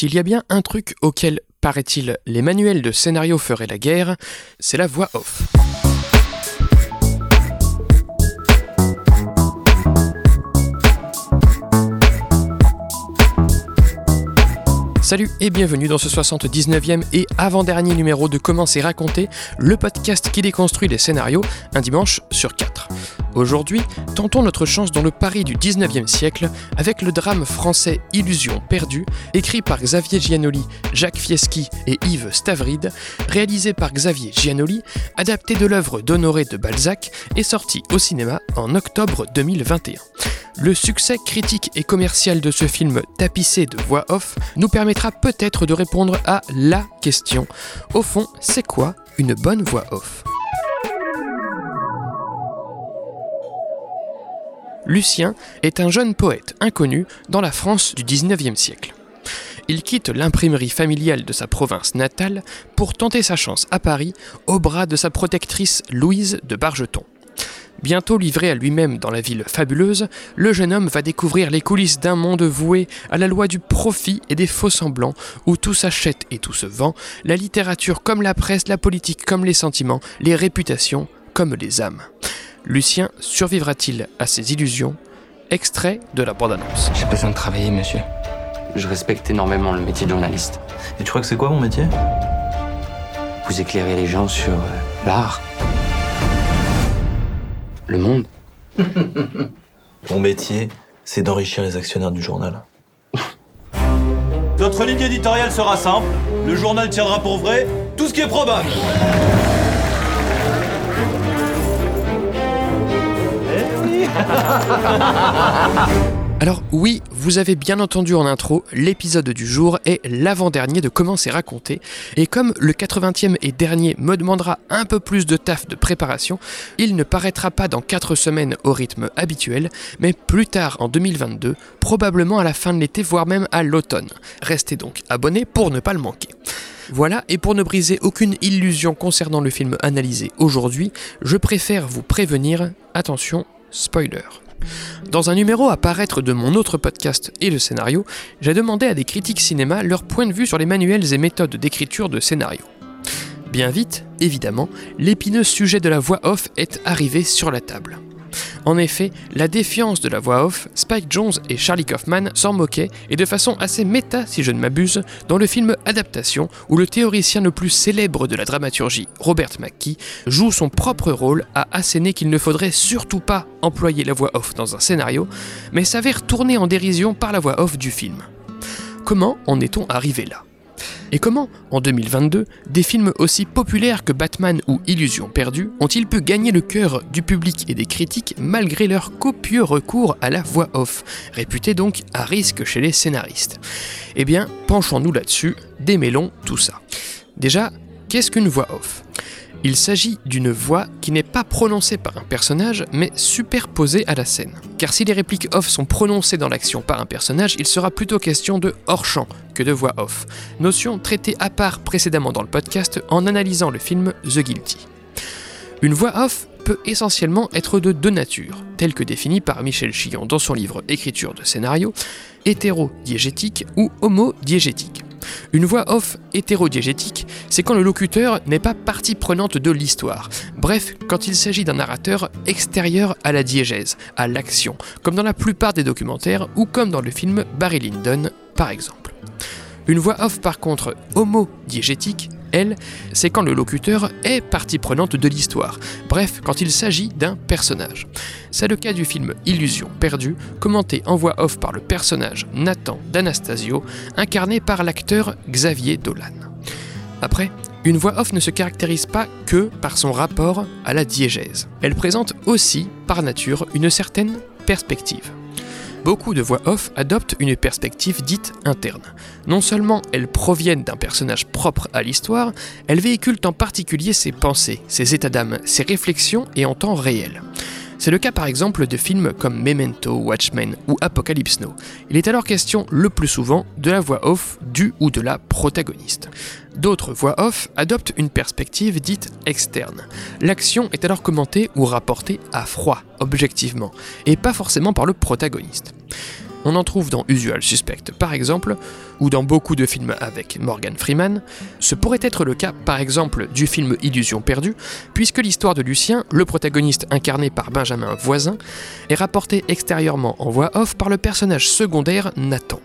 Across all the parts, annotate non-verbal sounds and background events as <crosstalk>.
S'il y a bien un truc auquel, paraît-il, les manuels de scénario feraient la guerre, c'est la voix off. Salut et bienvenue dans ce 79e et avant-dernier numéro de Comment c'est raconté, le podcast qui déconstruit les scénarios un dimanche sur quatre. Aujourd'hui, tentons notre chance dans le Paris du 19e siècle avec le drame français Illusion perdue, écrit par Xavier Giannoli, Jacques Fieschi et Yves Stavrid, réalisé par Xavier Giannoli, adapté de l'œuvre d'Honoré de Balzac et sorti au cinéma en octobre 2021. Le succès critique et commercial de ce film tapissé de voix off nous permettra peut-être de répondre à la question. Au fond, c'est quoi une bonne voix off? Lucien est un jeune poète inconnu dans la France du 19e siècle. Il quitte l'imprimerie familiale de sa province natale pour tenter sa chance à Paris au bras de sa protectrice Louise de Bargeton. Bientôt livré à lui-même dans la ville fabuleuse, le jeune homme va découvrir les coulisses d'un monde voué à la loi du profit et des faux semblants, où tout s'achète et tout se vend, la littérature comme la presse, la politique comme les sentiments, les réputations comme les âmes. Lucien survivra-t-il à ses illusions Extrait de la bande-annonce. J'ai besoin de travailler, monsieur. Je respecte énormément le métier de journaliste. Et tu crois que c'est quoi mon métier? Vous éclairez les gens sur euh, l'art, le monde. <laughs> Mon métier, c'est d'enrichir les actionnaires du journal. Notre ligne éditoriale sera simple. Le journal tiendra pour vrai tout ce qui est probable. <laughs> Alors oui, vous avez bien entendu en intro, l'épisode du jour est l'avant-dernier de Comment c'est raconté, et comme le 80e et dernier me demandera un peu plus de taf de préparation, il ne paraîtra pas dans 4 semaines au rythme habituel, mais plus tard en 2022, probablement à la fin de l'été, voire même à l'automne. Restez donc abonnés pour ne pas le manquer. Voilà, et pour ne briser aucune illusion concernant le film analysé aujourd'hui, je préfère vous prévenir, attention, spoiler. Dans un numéro à paraître de mon autre podcast et le scénario, j'ai demandé à des critiques cinéma leur point de vue sur les manuels et méthodes d'écriture de scénario. Bien vite, évidemment, l'épineux sujet de la voix off est arrivé sur la table. En effet, la défiance de la voix off, Spike Jones et Charlie Kaufman s'en moquaient, et de façon assez méta si je ne m'abuse, dans le film Adaptation, où le théoricien le plus célèbre de la dramaturgie, Robert McKee, joue son propre rôle à asséner qu'il ne faudrait surtout pas employer la voix off dans un scénario, mais s'avère tourné en dérision par la voix off du film. Comment en est-on arrivé là? Et comment, en 2022, des films aussi populaires que Batman ou Illusion perdue ont-ils pu gagner le cœur du public et des critiques malgré leur copieux recours à la voix off, réputé donc à risque chez les scénaristes? Eh bien, penchons-nous là-dessus, démêlons tout ça. Déjà, qu'est-ce qu'une voix off? Il s'agit d'une voix qui n'est pas prononcée par un personnage, mais superposée à la scène. Car si les répliques off sont prononcées dans l'action par un personnage, il sera plutôt question de hors-champ que de voix off, notion traitée à part précédemment dans le podcast en analysant le film The Guilty. Une voix off peut essentiellement être de deux natures, telle que définie par Michel Chillon dans son livre Écriture de scénario, hétéro-diégétique ou homo-diégétique. Une voix off hétérodiégétique, c'est quand le locuteur n'est pas partie prenante de l'histoire. Bref, quand il s'agit d'un narrateur extérieur à la diégèse, à l'action, comme dans la plupart des documentaires ou comme dans le film Barry Lyndon, par exemple. Une voix off par contre homo-diégétique, elle, c'est quand le locuteur est partie prenante de l'histoire. Bref, quand il s'agit d'un personnage. C'est le cas du film Illusion perdue, commenté en voix off par le personnage Nathan d'Anastasio, incarné par l'acteur Xavier Dolan. Après, une voix off ne se caractérise pas que par son rapport à la diégèse. Elle présente aussi, par nature, une certaine perspective. Beaucoup de voix off adoptent une perspective dite interne. Non seulement elles proviennent d'un personnage propre à l'histoire, elles véhiculent en particulier ses pensées, ses états d'âme, ses réflexions et en temps réel. C'est le cas par exemple de films comme Memento, Watchmen ou Apocalypse Now. Il est alors question le plus souvent de la voix off du ou de la protagoniste. D'autres voix off adoptent une perspective dite externe. L'action est alors commentée ou rapportée à froid, objectivement, et pas forcément par le protagoniste. On en trouve dans Usual Suspect par exemple, ou dans beaucoup de films avec Morgan Freeman. Ce pourrait être le cas par exemple du film Illusion perdue, puisque l'histoire de Lucien, le protagoniste incarné par Benjamin Voisin, est rapportée extérieurement en voix off par le personnage secondaire Nathan.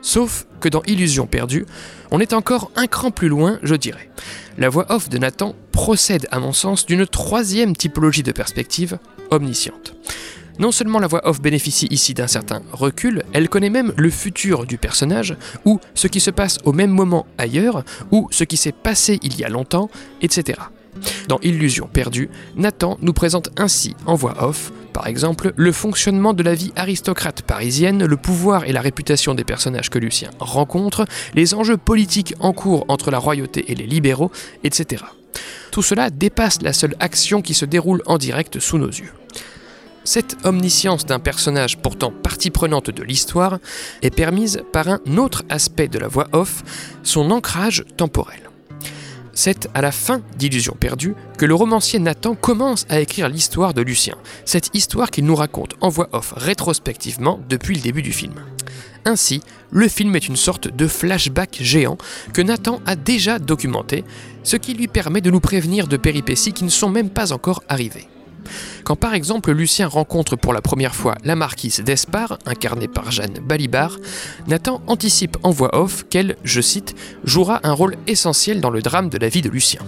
Sauf que dans Illusion perdue, on est encore un cran plus loin, je dirais. La voix off de Nathan procède, à mon sens, d'une troisième typologie de perspective, omnisciente. Non seulement la voix off bénéficie ici d'un certain recul, elle connaît même le futur du personnage, ou ce qui se passe au même moment ailleurs, ou ce qui s'est passé il y a longtemps, etc. Dans Illusion perdue, Nathan nous présente ainsi en voix off, par exemple, le fonctionnement de la vie aristocrate parisienne, le pouvoir et la réputation des personnages que Lucien rencontre, les enjeux politiques en cours entre la royauté et les libéraux, etc. Tout cela dépasse la seule action qui se déroule en direct sous nos yeux. Cette omniscience d'un personnage pourtant partie prenante de l'histoire est permise par un autre aspect de la voix off, son ancrage temporel. C'est à la fin d'Illusion perdue que le romancier Nathan commence à écrire l'histoire de Lucien, cette histoire qu'il nous raconte en voix off rétrospectivement depuis le début du film. Ainsi, le film est une sorte de flashback géant que Nathan a déjà documenté, ce qui lui permet de nous prévenir de péripéties qui ne sont même pas encore arrivées. Quand par exemple Lucien rencontre pour la première fois la marquise d'Espard, incarnée par Jeanne Balibar, Nathan anticipe en voix off qu'elle, je cite, jouera un rôle essentiel dans le drame de la vie de Lucien.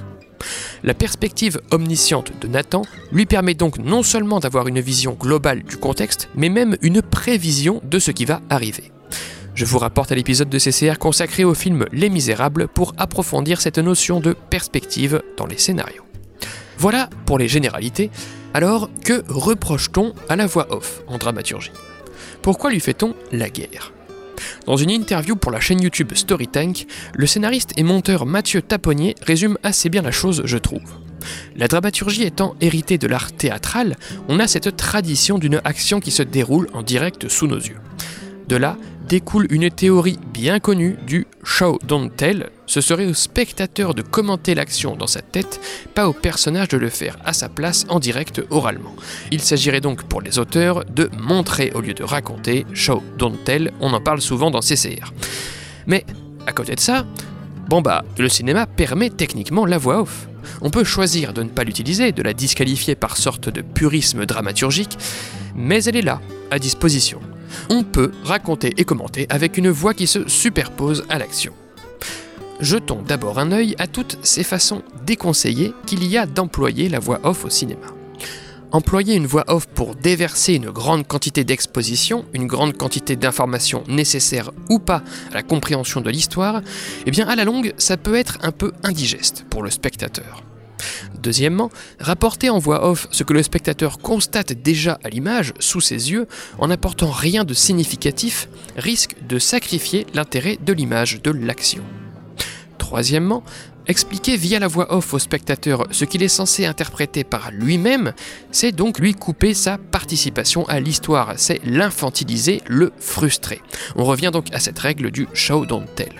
La perspective omnisciente de Nathan lui permet donc non seulement d'avoir une vision globale du contexte, mais même une prévision de ce qui va arriver. Je vous rapporte à l'épisode de CCR consacré au film Les Misérables pour approfondir cette notion de perspective dans les scénarios. Voilà pour les généralités, alors, que reproche-t-on à la voix off en dramaturgie? Pourquoi lui fait-on la guerre? Dans une interview pour la chaîne YouTube Storytank, le scénariste et monteur Mathieu Taponnier résume assez bien la chose, je trouve. La dramaturgie étant héritée de l'art théâtral, on a cette tradition d'une action qui se déroule en direct sous nos yeux. De là découle une théorie bien connue du show don't tell. Ce serait au spectateur de commenter l'action dans sa tête, pas au personnage de le faire à sa place en direct oralement. Il s'agirait donc pour les auteurs de montrer au lieu de raconter, show don't tell, on en parle souvent dans CCR. Mais à côté de ça, bon bah, le cinéma permet techniquement la voix off. On peut choisir de ne pas l'utiliser, de la disqualifier par sorte de purisme dramaturgique, mais elle est là, à disposition on peut raconter et commenter avec une voix qui se superpose à l'action. Jetons d'abord un œil à toutes ces façons déconseillées qu'il y a d'employer la voix off au cinéma. Employer une voix off pour déverser une grande quantité d'exposition, une grande quantité d'informations nécessaires ou pas à la compréhension de l'histoire, eh bien à la longue, ça peut être un peu indigeste pour le spectateur. Deuxièmement, rapporter en voix off ce que le spectateur constate déjà à l'image, sous ses yeux, en n'apportant rien de significatif, risque de sacrifier l'intérêt de l'image de l'action. Troisièmement, expliquer via la voix off au spectateur ce qu'il est censé interpréter par lui-même, c'est donc lui couper sa participation à l'histoire, c'est l'infantiliser, le frustrer. On revient donc à cette règle du show don't tell.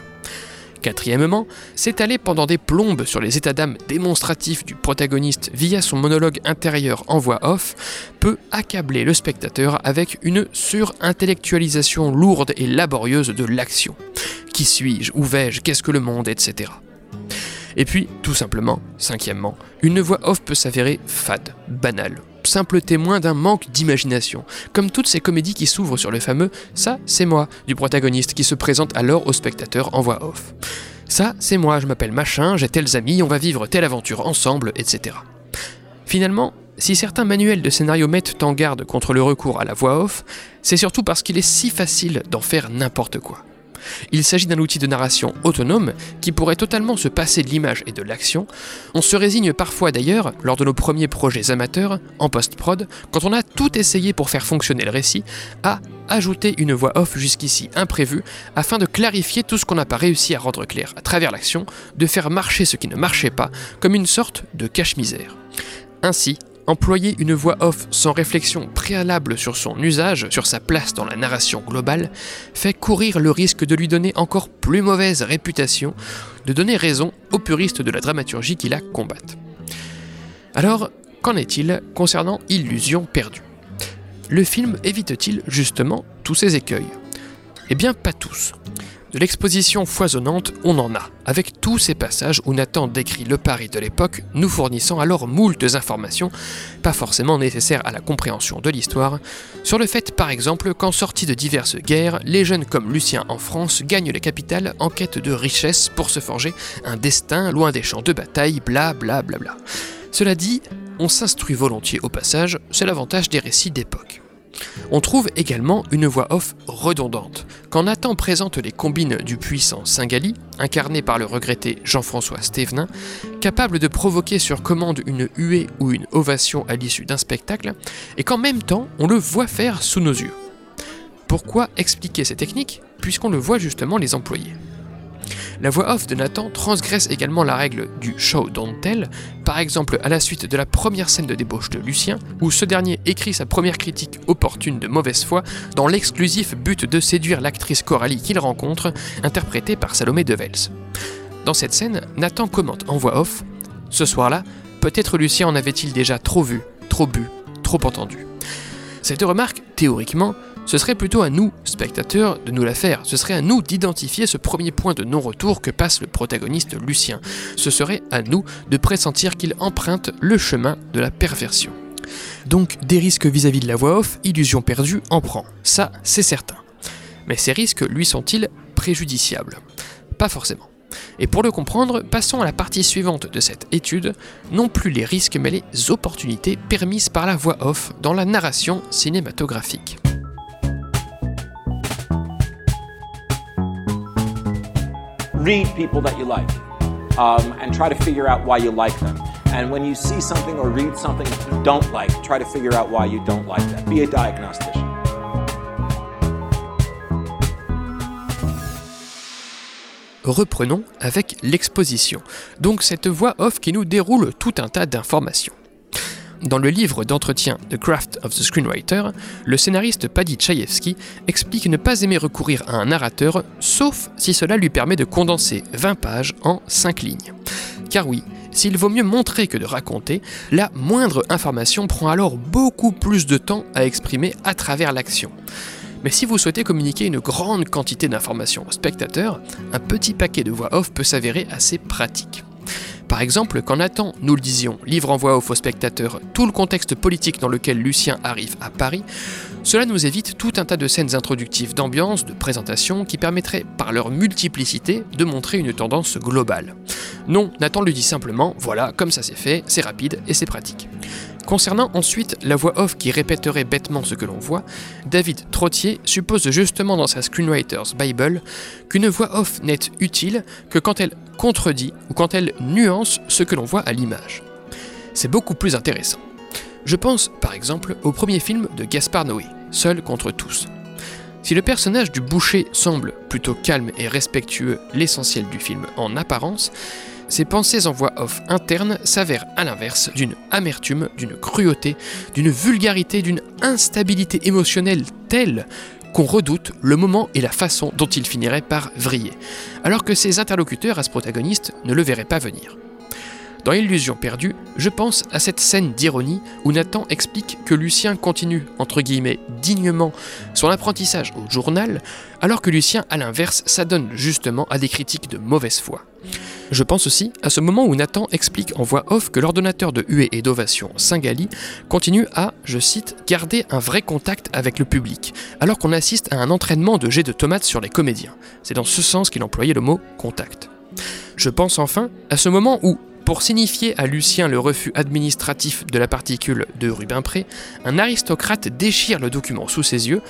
Quatrièmement, s'étaler pendant des plombes sur les états d'âme démonstratifs du protagoniste via son monologue intérieur en voix off peut accabler le spectateur avec une surintellectualisation lourde et laborieuse de l'action. Qui suis-je? Où vais-je? Qu'est-ce que le monde? Etc. Et puis, tout simplement, cinquièmement, une voix off peut s'avérer fade, banale, simple témoin d'un manque d'imagination, comme toutes ces comédies qui s'ouvrent sur le fameux Ça, c'est moi du protagoniste qui se présente alors au spectateur en voix off. Ça, c'est moi, je m'appelle machin, j'ai tels amis, on va vivre telle aventure ensemble, etc. Finalement, si certains manuels de scénario mettent en garde contre le recours à la voix off, c'est surtout parce qu'il est si facile d'en faire n'importe quoi. Il s'agit d'un outil de narration autonome qui pourrait totalement se passer de l'image et de l'action. On se résigne parfois d'ailleurs, lors de nos premiers projets amateurs, en post-prod, quand on a tout essayé pour faire fonctionner le récit, à ajouter une voix off jusqu'ici imprévue afin de clarifier tout ce qu'on n'a pas réussi à rendre clair à travers l'action, de faire marcher ce qui ne marchait pas, comme une sorte de cache-misère. Ainsi, Employer une voix off sans réflexion préalable sur son usage, sur sa place dans la narration globale, fait courir le risque de lui donner encore plus mauvaise réputation, de donner raison aux puristes de la dramaturgie qui la combattent. Alors, qu'en est-il concernant Illusion perdue? Le film évite-t-il justement tous ces écueils? Eh bien pas tous. De l'exposition foisonnante, on en a, avec tous ces passages où Nathan décrit le Paris de l'époque, nous fournissant alors moultes informations, pas forcément nécessaires à la compréhension de l'histoire, sur le fait par exemple qu'en sortie de diverses guerres, les jeunes comme Lucien en France gagnent les capitales en quête de richesse pour se forger un destin loin des champs de bataille, bla bla bla bla. Cela dit, on s'instruit volontiers au passage, c'est l'avantage des récits d'époque. On trouve également une voix off redondante. Quand Nathan présente les combines du puissant Singali, incarné par le regretté Jean-François Stévenin, capable de provoquer sur commande une huée ou une ovation à l'issue d'un spectacle, et qu'en même temps on le voit faire sous nos yeux. Pourquoi expliquer ces techniques puisqu'on le voit justement les employer? La voix off de Nathan transgresse également la règle du show don't tell, par exemple à la suite de la première scène de débauche de Lucien, où ce dernier écrit sa première critique opportune de mauvaise foi dans l'exclusif but de séduire l'actrice Coralie qu'il rencontre, interprétée par Salomé Devels. Dans cette scène, Nathan commente en voix off Ce soir-là, peut-être Lucien en avait-il déjà trop vu, trop bu, trop entendu. Cette remarque, théoriquement, ce serait plutôt à nous, spectateurs, de nous la faire. Ce serait à nous d'identifier ce premier point de non-retour que passe le protagoniste Lucien. Ce serait à nous de pressentir qu'il emprunte le chemin de la perversion. Donc des risques vis-à-vis de la voix off, illusion perdue en prend. Ça, c'est certain. Mais ces risques lui sont-ils préjudiciables? Pas forcément. Et pour le comprendre, passons à la partie suivante de cette étude, non plus les risques mais les opportunités permises par la voix off dans la narration cinématographique. Read people that you like um, and try to figure out why you like them. And when you see something or read something you don't like, try to figure out why you don't like that. Be a diagnostician. Reprenons avec l'exposition, donc cette voix off qui nous déroule tout un tas d'informations. Dans le livre d'entretien The Craft of the Screenwriter, le scénariste Paddy Chayefsky explique ne pas aimer recourir à un narrateur, sauf si cela lui permet de condenser 20 pages en 5 lignes. Car oui, s'il vaut mieux montrer que de raconter, la moindre information prend alors beaucoup plus de temps à exprimer à travers l'action. Mais si vous souhaitez communiquer une grande quantité d'informations au spectateur, un petit paquet de voix off peut s'avérer assez pratique. Par exemple, quand Nathan, nous le disions, livre en voix aux spectateurs tout le contexte politique dans lequel Lucien arrive à Paris, cela nous évite tout un tas de scènes introductives d'ambiance, de présentation, qui permettraient, par leur multiplicité, de montrer une tendance globale. Non, Nathan lui dit simplement, voilà, comme ça c'est fait, c'est rapide et c'est pratique. Concernant ensuite la voix off qui répéterait bêtement ce que l'on voit, David Trottier suppose justement dans sa Screenwriter's Bible qu'une voix off n'est utile que quand elle contredit ou quand elle nuance ce que l'on voit à l'image. C'est beaucoup plus intéressant. Je pense par exemple au premier film de Gaspard Noé, Seul contre tous. Si le personnage du boucher semble plutôt calme et respectueux, l'essentiel du film en apparence, ses pensées en voix off interne s'avèrent à l'inverse d'une amertume, d'une cruauté, d'une vulgarité, d'une instabilité émotionnelle telle qu'on redoute le moment et la façon dont il finirait par vriller, alors que ses interlocuteurs à ce protagoniste ne le verraient pas venir. Dans Illusion perdue, je pense à cette scène d'ironie où Nathan explique que Lucien continue, entre guillemets, dignement son apprentissage au journal, alors que Lucien, à l'inverse, s'adonne justement à des critiques de mauvaise foi. Je pense aussi à ce moment où Nathan explique en voix off que l'ordonnateur de huée et d'ovation Singali continue à, je cite, garder un vrai contact avec le public, alors qu'on assiste à un entraînement de jet de tomates sur les comédiens. C'est dans ce sens qu'il employait le mot contact. Je pense enfin à ce moment où, pour signifier à Lucien le refus administratif de la particule de Rubempré, un aristocrate déchire le document sous ses yeux,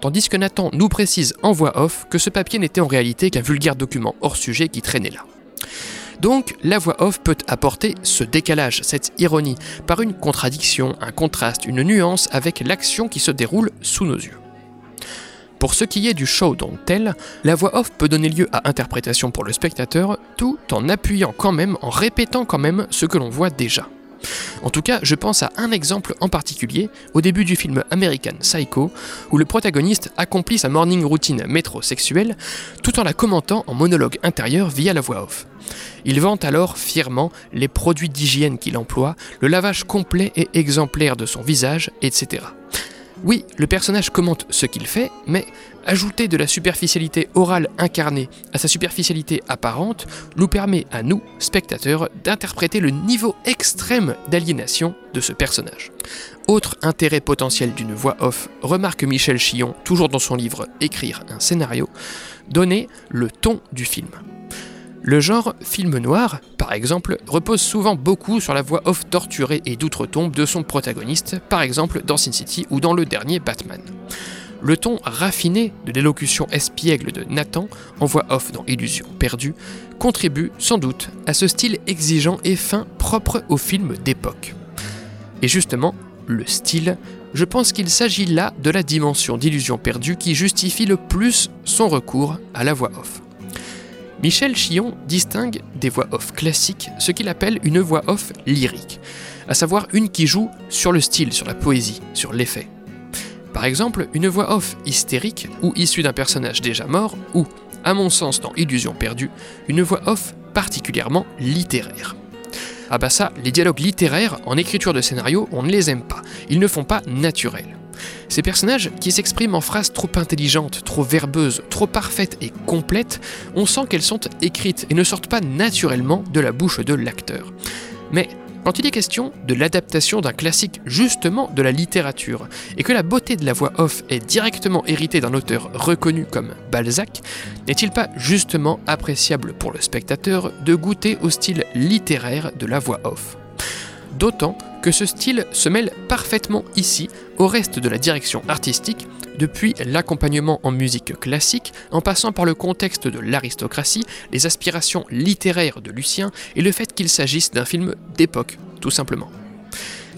tandis que Nathan nous précise en voix off que ce papier n'était en réalité qu'un vulgaire document hors sujet qui traînait là. Donc la voix off peut apporter ce décalage, cette ironie, par une contradiction, un contraste, une nuance avec l'action qui se déroule sous nos yeux. Pour ce qui est du show dont tel, la voix off peut donner lieu à interprétation pour le spectateur, tout en appuyant quand même, en répétant quand même ce que l'on voit déjà. En tout cas, je pense à un exemple en particulier, au début du film American Psycho, où le protagoniste accomplit sa morning routine métrosexuelle tout en la commentant en monologue intérieur via la voix off. Il vante alors fièrement les produits d'hygiène qu'il emploie, le lavage complet et exemplaire de son visage, etc. Oui, le personnage commente ce qu'il fait, mais ajouter de la superficialité orale incarnée à sa superficialité apparente nous permet à nous, spectateurs, d'interpréter le niveau extrême d'aliénation de ce personnage. Autre intérêt potentiel d'une voix off, remarque Michel Chillon, toujours dans son livre Écrire un scénario, donner le ton du film. Le genre film noir, par exemple, repose souvent beaucoup sur la voix off torturée et d'outre-tombe de son protagoniste, par exemple dans Sin City ou dans le dernier Batman. Le ton raffiné de l'élocution espiègle de Nathan en voix off dans Illusion perdue contribue sans doute à ce style exigeant et fin propre au film d'époque. Et justement, le style, je pense qu'il s'agit là de la dimension d'illusion perdue qui justifie le plus son recours à la voix off. Michel Chillon distingue des voix off classiques ce qu'il appelle une voix off lyrique, à savoir une qui joue sur le style, sur la poésie, sur l'effet. Par exemple, une voix off hystérique ou issue d'un personnage déjà mort, ou, à mon sens dans Illusion perdue, une voix off particulièrement littéraire. Ah bah ça, les dialogues littéraires en écriture de scénario, on ne les aime pas, ils ne font pas naturels. Ces personnages qui s'expriment en phrases trop intelligentes, trop verbeuses, trop parfaites et complètes, on sent qu'elles sont écrites et ne sortent pas naturellement de la bouche de l'acteur. Mais quand il est question de l'adaptation d'un classique justement de la littérature, et que la beauté de la voix off est directement héritée d'un auteur reconnu comme Balzac, n'est-il pas justement appréciable pour le spectateur de goûter au style littéraire de la voix off? D'autant que ce style se mêle parfaitement ici au reste de la direction artistique, depuis l'accompagnement en musique classique, en passant par le contexte de l'aristocratie, les aspirations littéraires de Lucien et le fait qu'il s'agisse d'un film d'époque, tout simplement.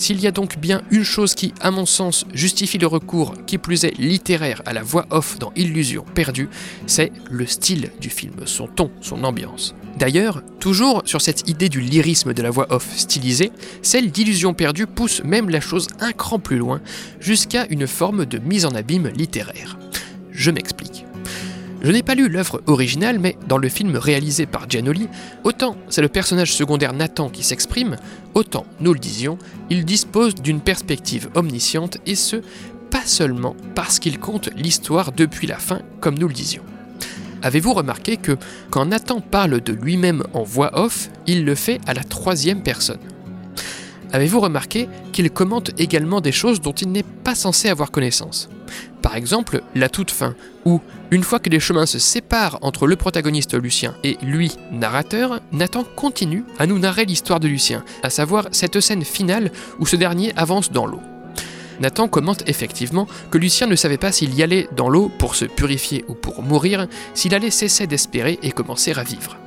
S'il y a donc bien une chose qui, à mon sens, justifie le recours, qui plus est littéraire, à la voix off dans Illusion perdue, c'est le style du film, son ton, son ambiance. D'ailleurs, toujours sur cette idée du lyrisme de la voix off stylisée, celle d'Illusion perdue pousse même la chose un cran plus loin, jusqu'à une forme de mise en abîme littéraire. Je m'explique. Je n'ai pas lu l'œuvre originale, mais dans le film réalisé par Giannoli, autant c'est le personnage secondaire Nathan qui s'exprime, autant, nous le disions, il dispose d'une perspective omnisciente, et ce, pas seulement parce qu'il compte l'histoire depuis la fin, comme nous le disions. Avez-vous remarqué que quand Nathan parle de lui-même en voix off, il le fait à la troisième personne? Avez-vous remarqué qu'il commente également des choses dont il n'est pas censé avoir connaissance? Par exemple, la toute fin, où, une fois que les chemins se séparent entre le protagoniste Lucien et lui, narrateur, Nathan continue à nous narrer l'histoire de Lucien, à savoir cette scène finale où ce dernier avance dans l'eau. Nathan commente effectivement que Lucien ne savait pas s'il y allait dans l'eau pour se purifier ou pour mourir, s'il allait cesser d'espérer et commencer à vivre.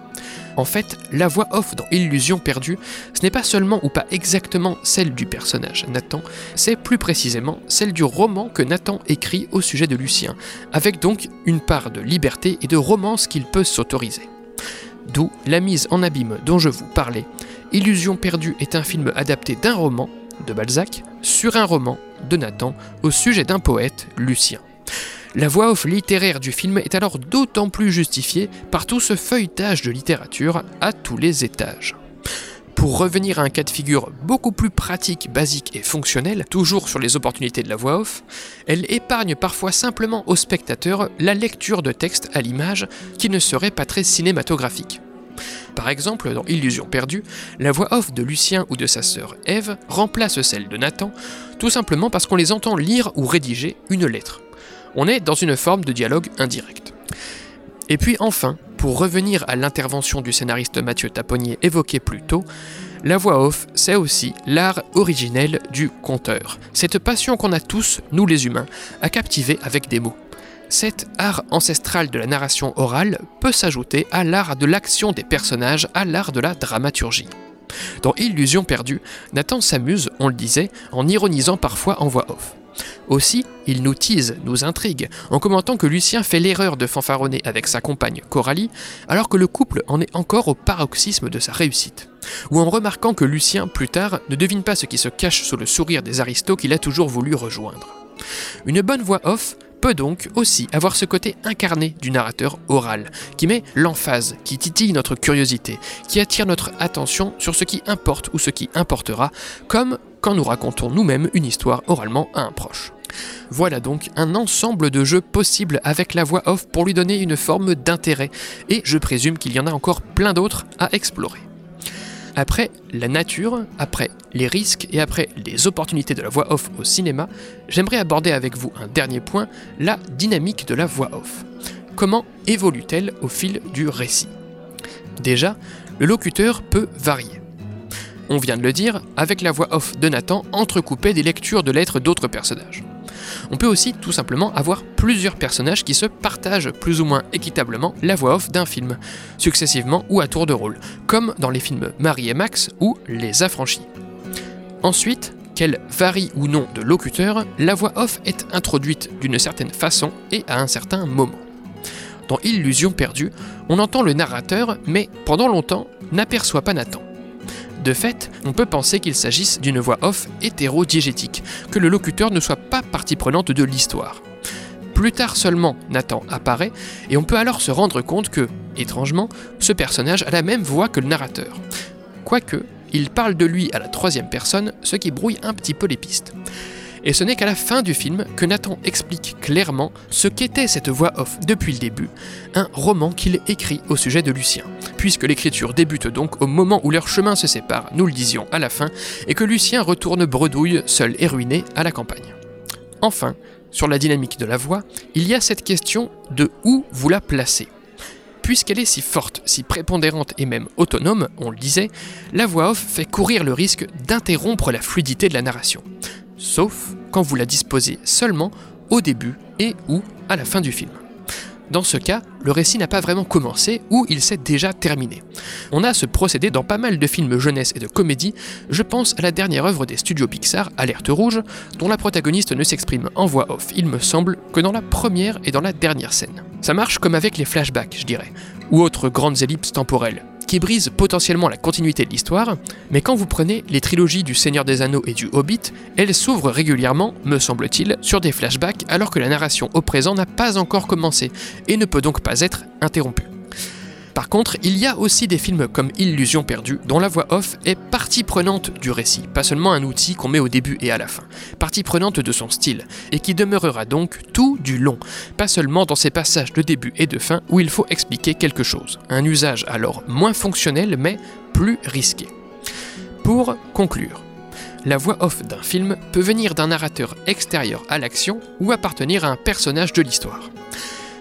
En fait, la voix off dans Illusion perdue, ce n'est pas seulement ou pas exactement celle du personnage Nathan, c'est plus précisément celle du roman que Nathan écrit au sujet de Lucien, avec donc une part de liberté et de romance qu'il peut s'autoriser. D'où la mise en abîme dont je vous parlais. Illusion perdue est un film adapté d'un roman, de Balzac, sur un roman de Nathan, au sujet d'un poète, Lucien. La voix off littéraire du film est alors d'autant plus justifiée par tout ce feuilletage de littérature à tous les étages. Pour revenir à un cas de figure beaucoup plus pratique, basique et fonctionnel, toujours sur les opportunités de la voix off, elle épargne parfois simplement au spectateur la lecture de texte à l'image qui ne serait pas très cinématographique. Par exemple, dans Illusion perdue, la voix off de Lucien ou de sa sœur Eve remplace celle de Nathan, tout simplement parce qu'on les entend lire ou rédiger une lettre. On est dans une forme de dialogue indirect. Et puis enfin, pour revenir à l'intervention du scénariste Mathieu Taponnier évoqué plus tôt, la voix off, c'est aussi l'art originel du conteur. Cette passion qu'on a tous, nous les humains, à captiver avec des mots. Cet art ancestral de la narration orale peut s'ajouter à l'art de l'action des personnages, à l'art de la dramaturgie. Dans Illusion perdue, Nathan s'amuse, on le disait, en ironisant parfois en voix off. Aussi, il nous tease, nous intrigue, en commentant que Lucien fait l'erreur de fanfaronner avec sa compagne Coralie, alors que le couple en est encore au paroxysme de sa réussite. Ou en remarquant que Lucien, plus tard, ne devine pas ce qui se cache sous le sourire des aristos qu'il a toujours voulu rejoindre. Une bonne voix off peut donc aussi avoir ce côté incarné du narrateur oral, qui met l'emphase, qui titille notre curiosité, qui attire notre attention sur ce qui importe ou ce qui importera, comme quand nous racontons nous-mêmes une histoire oralement à un proche. Voilà donc un ensemble de jeux possibles avec la voix off pour lui donner une forme d'intérêt, et je présume qu'il y en a encore plein d'autres à explorer. Après la nature, après les risques et après les opportunités de la voix off au cinéma, j'aimerais aborder avec vous un dernier point, la dynamique de la voix off. Comment évolue-t-elle au fil du récit? Déjà, le locuteur peut varier. On vient de le dire, avec la voix off de Nathan entrecoupée des lectures de lettres d'autres personnages. On peut aussi tout simplement avoir plusieurs personnages qui se partagent plus ou moins équitablement la voix off d'un film, successivement ou à tour de rôle, comme dans les films Marie et Max ou Les Affranchis. Ensuite, qu'elle varie ou non de locuteur, la voix off est introduite d'une certaine façon et à un certain moment. Dans Illusion perdue, on entend le narrateur, mais pendant longtemps n'aperçoit pas Nathan. De fait, on peut penser qu'il s'agisse d'une voix off hétérodiégétique, que le locuteur ne soit pas partie prenante de l'histoire. Plus tard seulement, Nathan apparaît, et on peut alors se rendre compte que, étrangement, ce personnage a la même voix que le narrateur. Quoique, il parle de lui à la troisième personne, ce qui brouille un petit peu les pistes. Et ce n'est qu'à la fin du film que Nathan explique clairement ce qu'était cette voix off depuis le début, un roman qu'il écrit au sujet de Lucien. Puisque l'écriture débute donc au moment où leurs chemins se séparent, nous le disions à la fin, et que Lucien retourne bredouille, seul et ruiné, à la campagne. Enfin, sur la dynamique de la voix, il y a cette question de où vous la placez. Puisqu'elle est si forte, si prépondérante et même autonome, on le disait, la voix off fait courir le risque d'interrompre la fluidité de la narration sauf quand vous la disposez seulement au début et ou à la fin du film. Dans ce cas, le récit n'a pas vraiment commencé ou il s'est déjà terminé. On a ce procédé dans pas mal de films jeunesse et de comédie, je pense à la dernière œuvre des studios Pixar, Alerte Rouge, dont la protagoniste ne s'exprime en voix off, il me semble, que dans la première et dans la dernière scène. Ça marche comme avec les flashbacks, je dirais, ou autres grandes ellipses temporelles qui brise potentiellement la continuité de l'histoire, mais quand vous prenez les trilogies du Seigneur des Anneaux et du Hobbit, elles s'ouvrent régulièrement, me semble-t-il, sur des flashbacks alors que la narration au présent n'a pas encore commencé et ne peut donc pas être interrompue. Par contre, il y a aussi des films comme Illusion perdue, dont la voix off est partie prenante du récit, pas seulement un outil qu'on met au début et à la fin, partie prenante de son style, et qui demeurera donc tout du long, pas seulement dans ces passages de début et de fin où il faut expliquer quelque chose, un usage alors moins fonctionnel mais plus risqué. Pour conclure, la voix off d'un film peut venir d'un narrateur extérieur à l'action ou appartenir à un personnage de l'histoire.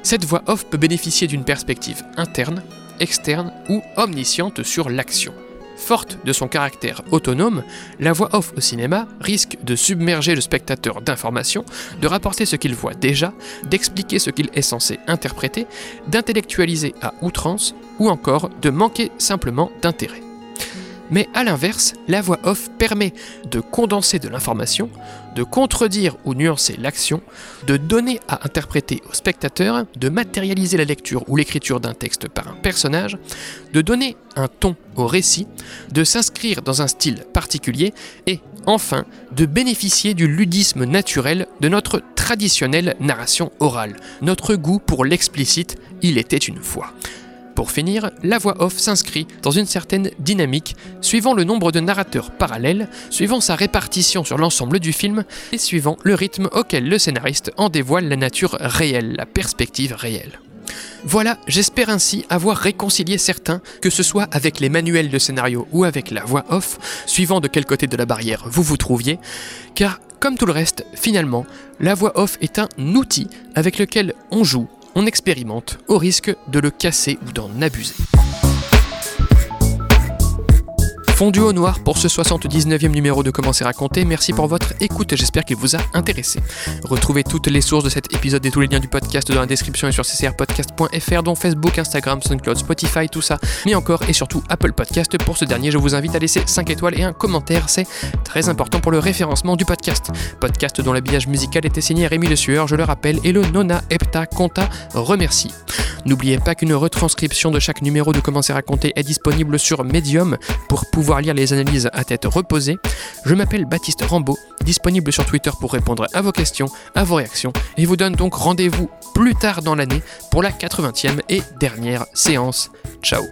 Cette voix off peut bénéficier d'une perspective interne, externe ou omnisciente sur l'action. Forte de son caractère autonome, la voix off au cinéma risque de submerger le spectateur d'informations, de rapporter ce qu'il voit déjà, d'expliquer ce qu'il est censé interpréter, d'intellectualiser à outrance ou encore de manquer simplement d'intérêt. Mais à l'inverse, la voix off permet de condenser de l'information, de contredire ou nuancer l'action, de donner à interpréter au spectateur, de matérialiser la lecture ou l'écriture d'un texte par un personnage, de donner un ton au récit, de s'inscrire dans un style particulier et, enfin, de bénéficier du ludisme naturel de notre traditionnelle narration orale, notre goût pour l'explicite, il était une fois. Pour finir, la voix off s'inscrit dans une certaine dynamique, suivant le nombre de narrateurs parallèles, suivant sa répartition sur l'ensemble du film et suivant le rythme auquel le scénariste en dévoile la nature réelle, la perspective réelle. Voilà, j'espère ainsi avoir réconcilié certains, que ce soit avec les manuels de scénario ou avec la voix off, suivant de quel côté de la barrière vous vous trouviez, car comme tout le reste, finalement, la voix off est un outil avec lequel on joue, on expérimente au risque de le casser ou d'en abuser. Fondu au noir pour ce 79e numéro de Comment c'est raconté. Merci pour votre écoute j'espère qu'il vous a intéressé. Retrouvez toutes les sources de cet épisode et tous les liens du podcast dans la description et sur ccrpodcast.fr dont Facebook, Instagram, SoundCloud, Spotify, tout ça, mais encore et surtout Apple Podcast. Pour ce dernier, je vous invite à laisser 5 étoiles et un commentaire, c'est très important pour le référencement du podcast. Podcast dont l'habillage musical était signé Rémi Le Sueur, je le rappelle, et le Nona Epta Conta remercie. N'oubliez pas qu'une retranscription de chaque numéro de Comment c'est raconté est disponible sur Medium pour pouvoir lire les analyses à tête reposée. Je m'appelle Baptiste Rambaud, disponible sur Twitter pour répondre à vos questions, à vos réactions, et vous donne donc rendez-vous plus tard dans l'année pour la 80e et dernière séance. Ciao